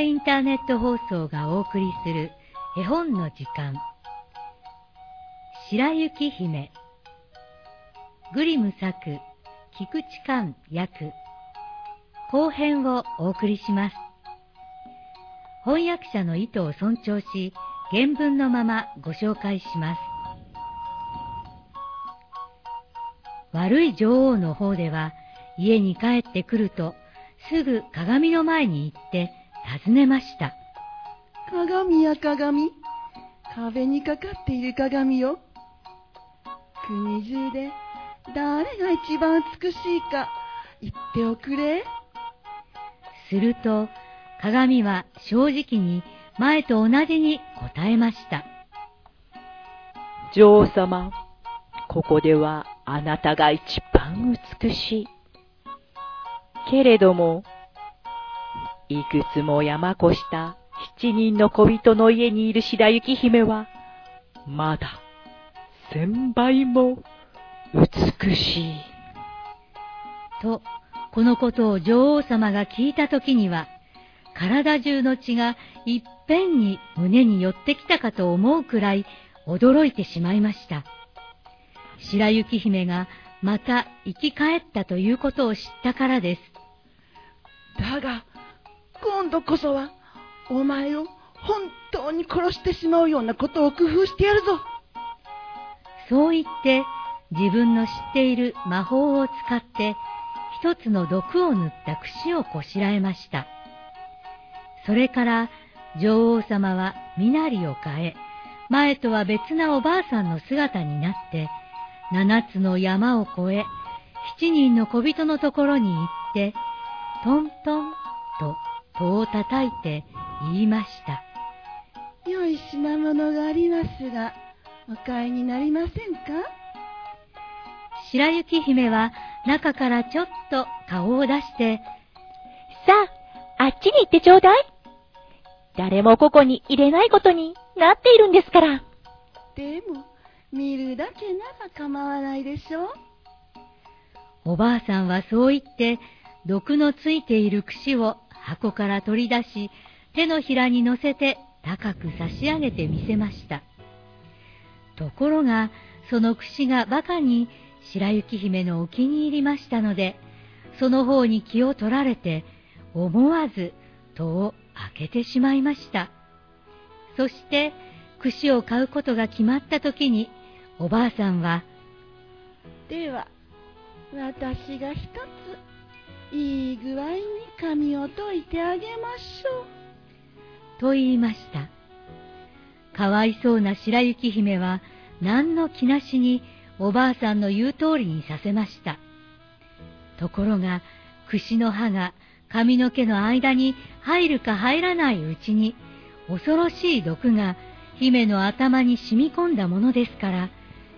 インターネット放送がお送りする絵本の時間。白雪姫。グリム作菊池寛役。後編をお送りします。翻訳者の意図を尊重し原文のままご紹介します。悪い女王の方では家に帰ってくるとすぐ鏡の前に行って尋ねました。鏡や鏡、壁にかかっている鏡よ。国中で誰が一番美しいか言っておくれ。すると鏡は正直に前と同じに答えました。女王様、ここではあなたが一番美しい。けれども、いくつも山越した七人の小人の家にいる白雪姫は、まだ千倍も美しい。と、このことを女王様が聞いたときには、体中の血がいっぺんに胸に寄ってきたかと思うくらい驚いてしまいました。白雪姫がまた生き返ったということを知ったからです。だが、今度こそは、お前を本当に殺してしまうようなことを工夫してやるぞ。そう言って、自分の知っている魔法を使って、一つの毒を塗った櫛をこしらえました。それから、女王様は身なりを変え、前とは別なおばあさんの姿になって、七つの山を越え、七人の小人のところに行って、トントンと戸を叩いて言いました。良い品物がありますが、お買いになりませんか？白雪姫は中からちょっと顔を出して、さあ、あっちに行ってちょうだい。誰もここに入れないことになっているんですから。でも、見るだけなら構わないでしょう。おばあさんはそう言って、毒のついている櫛を箱から取り出し、手のひらに乗せて高く差し上げてみせました。ところが、その櫛が馬鹿に白雪姫のお気に入りましたので、その方に気を取られて、思わず戸を開けてしまいました。そして、櫛を買うことが決まった時に、おばあさんは、では、私が一ついい具合に髪を解いてあげましょう。と言いました。かわいそうな白雪姫は何の気なしにおばあさんの言う通りにさせました。ところが、櫛の刃が髪の毛の間に入るか入らないうちに、恐ろしい毒が姫の頭に染み込んだものですから、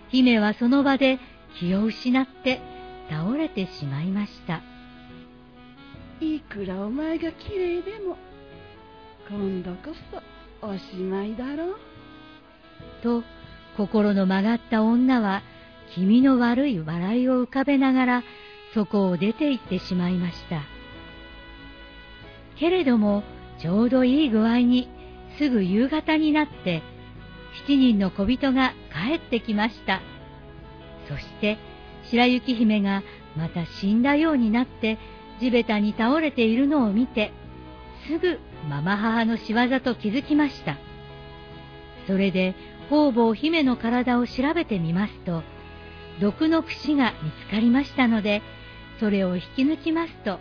姫はその場で気を失って倒れてしまいました。いくらお前が綺麗でも今度こそおしまいだろう。と心の曲がった女は気味の悪い笑いを浮かべながらそこを出て行ってしまいました。けれどもちょうどいい具合にすぐ夕方になって七人の小人が帰ってきました。そして白雪姫がまた死んだようになって地べたに倒れているのを見て、すぐママ母の仕業と気づきました。それで方々姫の体を調べてみますと、毒の櫛が見つかりましたので、それを引き抜きますと、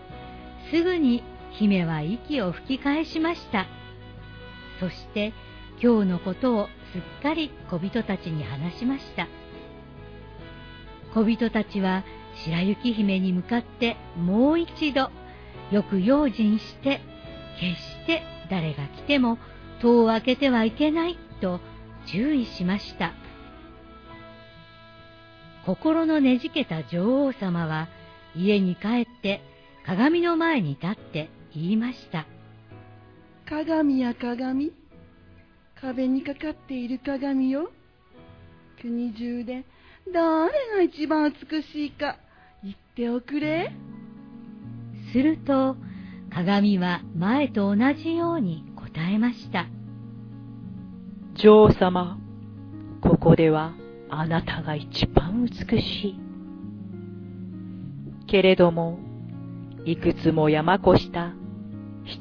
すぐに姫は息を吹き返しました。そして今日のことをすっかり小人たちに話しました。小人たちは白雪姫に向かってもう一度よく用心して決して誰が来ても戸を開けてはいけないと注意しました。心のねじけた女王様は家に帰って鏡の前に立って言いました鏡や鏡。壁にかかっている鏡よ。国中で誰が一番美しいか。言っておくれ。すると、鏡は前と同じように答えました。女王様、ここではあなたが一番美しい。けれども、いくつも山越した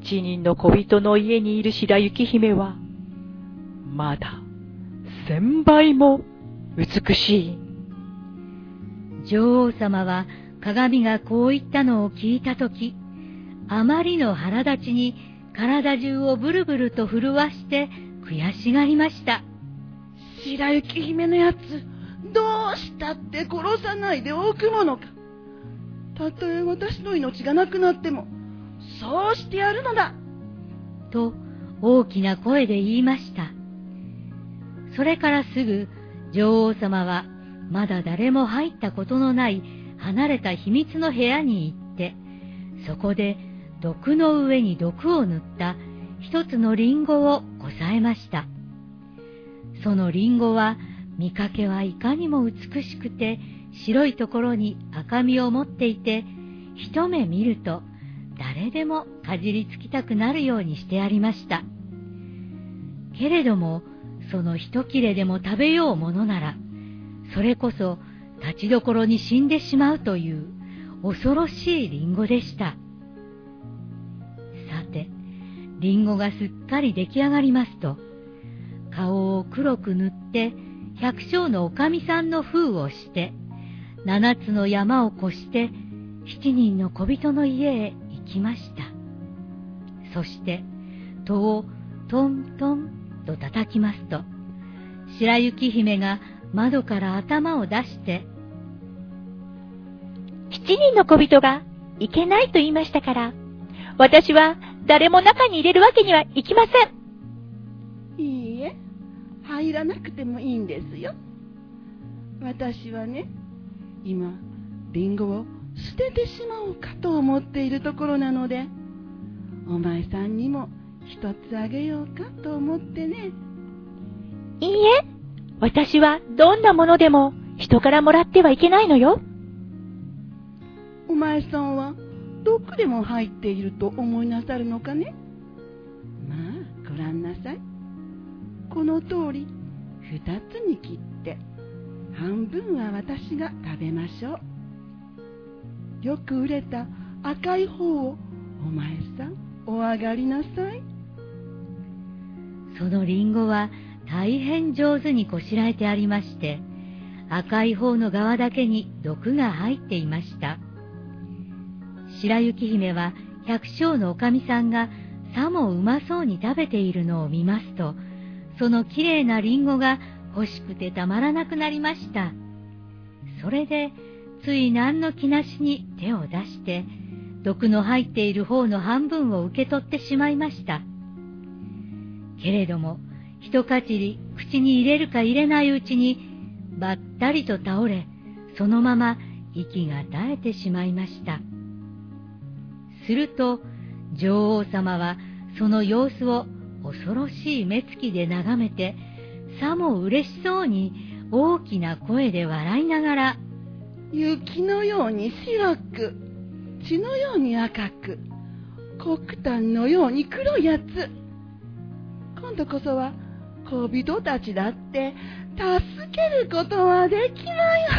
七人の小人の家にいる白雪姫は、まだ千倍も美しい。女王様は鏡がこう言ったのを聞いたとき、あまりの腹立ちに体中をブルブルと震わして悔しがりました。白雪姫のやつ、どうしたって殺さないでおくものか。たとえ私の命がなくなっても、そうしてやるのだ。と大きな声で言いました。それからすぐ女王様はまだ誰も入ったことのない離れた秘密の部屋に行って、そこで毒の上に毒を塗った一つのリンゴをこさえました。そのリンゴは見かけはいかにも美しくて白いところに赤みを持っていて、一目見ると誰でもかじりつきたくなるようにしてありました。けれども、その一切れでも食べようものなら、それこそ立ちどころに死んでしまうという恐ろしいリンゴでした。さて、リンゴがすっかり出来上がりますと、顔を黒く塗って百姓のおかみさんの封をして、七つの山を越して七人の小人の家へ行きました。そして、戸をトントンと叩きますと、白雪姫が窓から頭を出して、七人の小人がいけないと言いましたから、私は誰も中に入れるわけにはいきません。いいえ、入らなくてもいいんですよ。私はね、今、リンゴを捨ててしまおうかと思っているところなので、お前さんにも一つあげようかと思ってね。いいえ、私はどんなものでも人からもらってはいけないのよ。お前さんは毒でも入っていると思いなさるのかね？まあ、ごらんなさい。この通り、二つに切って、半分は私が食べましょう。よく売れた赤い方をお前さんお上がりなさい。そのリンゴは大変上手にこしらえてありまして、赤い方の側だけに毒が入っていました。白雪姫は百姓のおかみさんがさもうまそうに食べているのを見ますと、そのきれいなリンゴが欲しくてたまらなくなりました。それで、つい何の気なしに手を出して、毒の入っている方の半分を受け取ってしまいました。けれども、一かじり口に入れるか入れないうちに、ばったりと倒れ、そのまま息が絶えてしまいました。すると、女王様はその様子を恐ろしい目つきで眺めて、さも嬉しそうに大きな声で笑いながら、雪のように白く、血のように赤く、黒炭のように黒いやつ。今度こそは小人たちだって助けることはできないわ。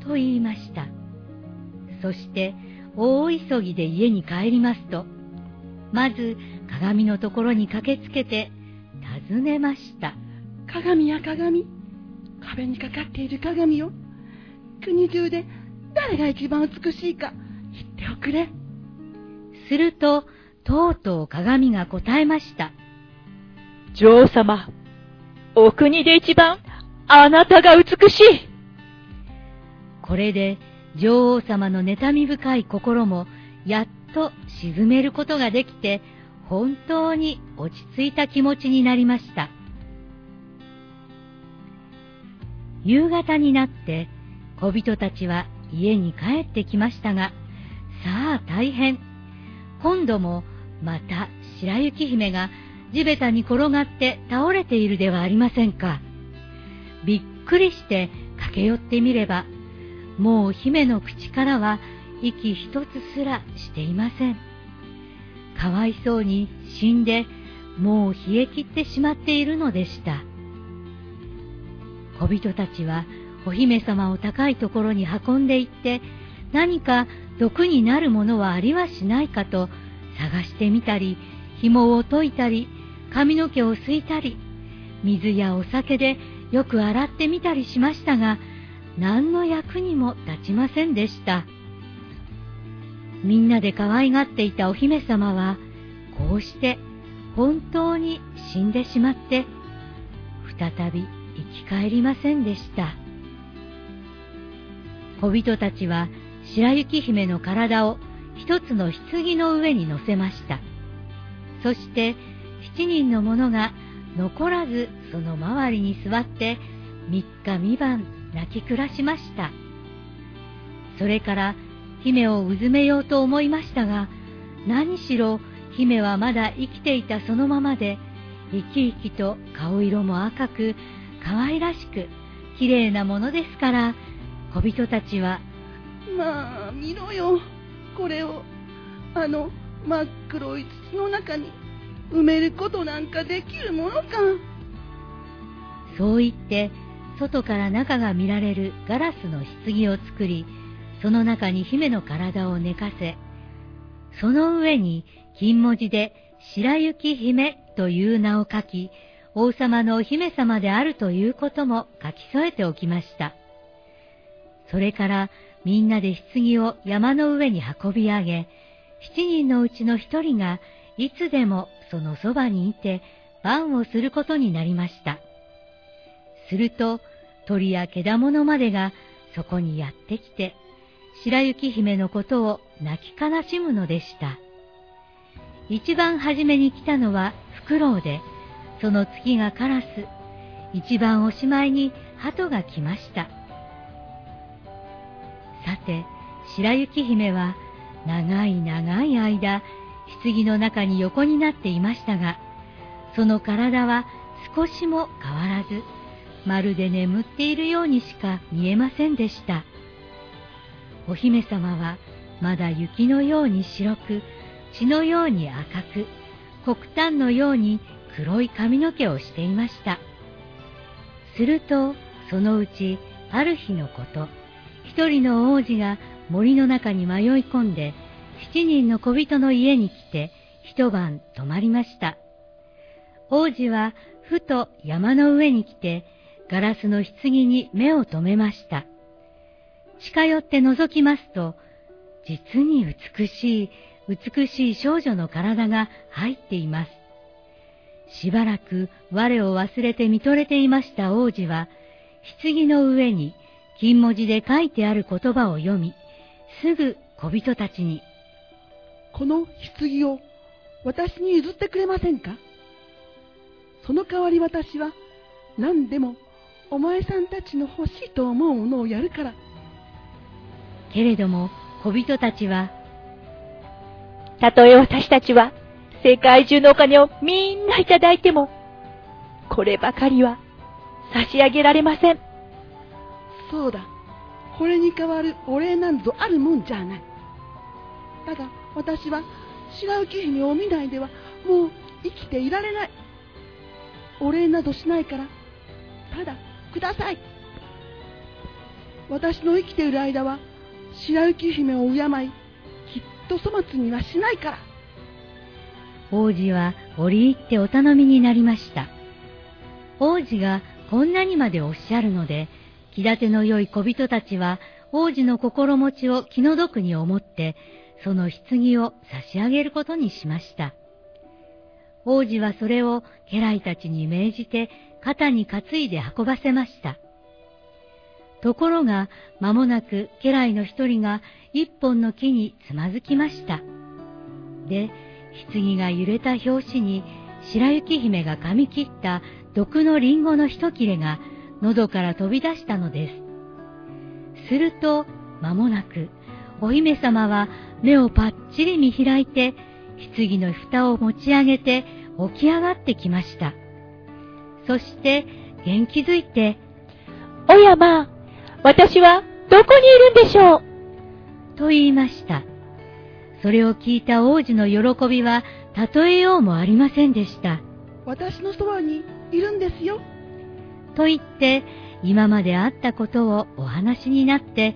と言いました。そして大急ぎで家に帰りますと、まず鏡のところに駆けつけて尋ねました。鏡や鏡、壁にかかっている鏡よ。国中で誰が一番美しいか言っておくれ。すると、とうとう鏡が答えました。女王様、お国で一番あなたが美しい。これで女王様の妬み深い心もやっと沈めることができて、本当に落ち着いた気持ちになりました。夕方になって小人たちは家に帰ってきましたが、さあ大変。今度もまた白雪姫が地べたに転がって倒れているではありませんか。びっくりして駆け寄ってみれば、もう姫の口からは息一つすらしていません。かわいそうに死んでもう冷え切ってしまっているのでした。小人たちはお姫様を高いところに運んで行って何か毒になるものはありはしないかと探してみたり紐を解いたり髪の毛をすいたり水やお酒でよく洗ってみたりしましたが何の役にも立ちませんでした。みんなで可愛がっていたお姫様はこうして本当に死んでしまって再び生き返りませんでした。小人たちは白雪姫の体を一つの棺の上に乗せました。そして七人の者が残らずその周りに座って三日三晩泣き暮らしました。それから姫をうずめようと思いましたが何しろ姫はまだ生きていたそのままで生き生きと顔色も赤く可愛らしく綺麗なものですから小人たちはまあ見ろよ。これをあの真っ黒い土の中に埋めることなんかできるものか。そう言って外から中が見られるガラスの棺を作りその中に姫の体を寝かせその上に金文字で白雪姫という名を書き王様のお姫様であるということも書き添えておきました。それからみんなで棺を山の上に運び上げ七人のうちの一人がいつでもそのそばにいて番をすることになりました。すると鳥や獣までがそこにやってきて白雪姫のことを泣き悲しむのでした。一番初めに来たのはフクロウで、その次がカラス、一番おしまいに鳩が来ました。さて、白雪姫は長い長い間、棺の中に横になっていましたが、その体は少しも変わらず、まるで眠っているようにしか見えませんでした。お姫様はまだ雪のように白く、血のように赤く、黒炭のように黒い髪の毛をしていました。すると、そのうち、ある日のこと、一人の王子が森の中に迷い込んで、七人の小人の家に来て一晩泊まりました。王子はふと山の上に来てガラスの棺に目を留めました。近寄って覗きますと、実に美しい、美しい少女の体が入っています。しばらく我を忘れて見とれていました王子は、棺の上に金文字で書いてある言葉を読み、すぐ小人たちに、この棺を私に譲ってくれませんか？その代わり私は何でもお前さんたちの欲しいと思うものをやるから。けれども小人たちは、たとえ私たちは世界中のお金をみんないただいても、こればかりは差し上げられません。そうだ。これに代わるお礼なんぞあるもんじゃない。ただ、私は白雪姫を見ないではもう生きていられない。お礼などしないから、ただ、ください。私の生きている間は、白雪姫を敬い、きっと粗末にはしないから。王子は折り入ってお頼みになりました。王子がこんなにまでおっしゃるので、気立ての良い小人たちは王子の心持ちを気の毒に思って、その棺を差し上げることにしました。王子はそれを家来たちに命じて肩に担いで運ばせました。ところが間もなく家来の一人が一本の木につまずきました。で、棺が揺れた拍子に白雪姫が噛み切った毒のリンゴの一切れが喉から飛び出したのです。すると、間もなく、お姫様は目をぱっちり見開いて、棺の蓋を持ち上げて起き上がってきました。そして、元気づいて、おやまあ、私はどこにいるんでしょう？と言いました。それを聞いた王子の喜びは例えようもありませんでした。私のそばにいるんですよ。と言って、今まであったことをお話になって、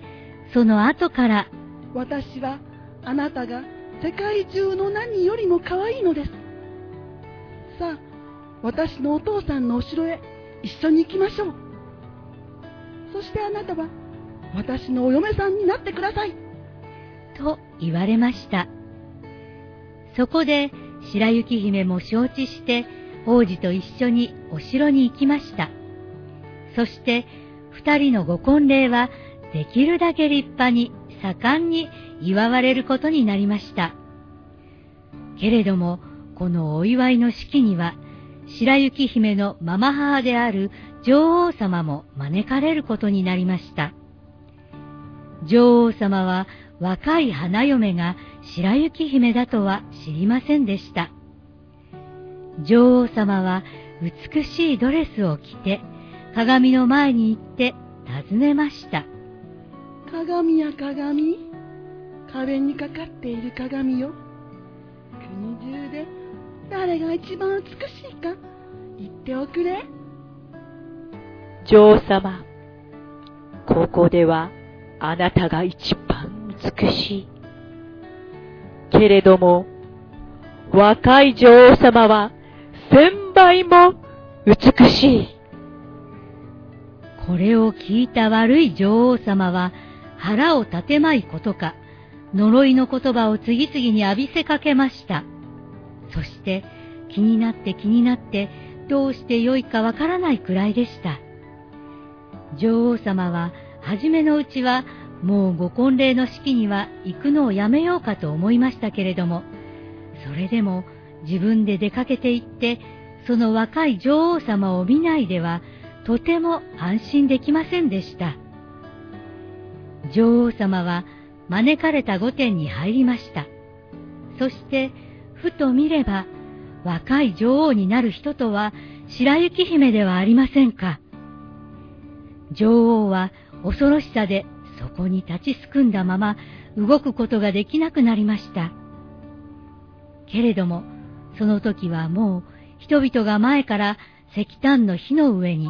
その後から、私はあなたが世界中の何よりも可愛いのです。さあ、私のお父さんのお城へ一緒に行きましょう。そしてあなたは私のお嫁さんになってください。と言われました。そこで白雪姫も承知して王子と一緒にお城に行きました。そして二人のご婚礼はできるだけ立派に盛んに祝われることになりました。けれども、このお祝いの式には、白雪姫のママ母である女王様も招かれることになりました。女王様は若い花嫁が白雪姫だとは知りませんでした。女王様は美しいドレスを着て鏡の前に行って尋ねました。鏡や鏡壁にかかっている鏡よ。国中で誰が一番美しいか言っておくれ。女王様、ここではあなたが一番美しい。けれども、若い女王様は千倍も美しい。これを聞いた悪い女王様は腹を立てまいことか、呪いの言葉を次々に浴びせかけました。そして気になって気になってどうしてよいかわからないくらいでした。女王様は初めのうちはもうご婚礼の式には行くのをやめようかと思いましたけれども、それでも自分で出かけて行って、その若い女王様を見ないでは、とても安心できませんでした。女王様は招かれた御殿に入りました。そして、ふと見れば、若い女王になる人とは白雪姫ではありませんか。女王は恐ろしさでそこに立ちすくんだまま動くことができなくなりました。けれども、その時はもう人々が前から石炭の火の上に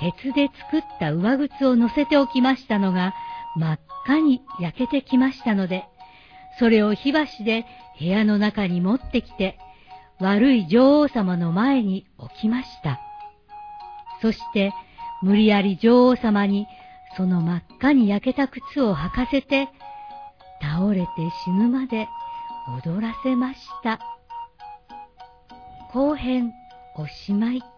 鉄で作った上靴を乗せておきましたのが真っ赤に焼けてきましたので、それを火箸で部屋の中に持ってきて、悪い女王様の前に置きました。そして、無理やり女王様にその真っ赤に焼けた靴を履かせて、倒れて死ぬまで踊らせました。後編おしまい。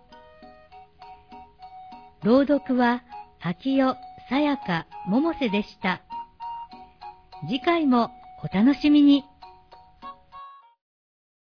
朗読は、秋代、さやか、百瀬でした。次回もお楽しみに。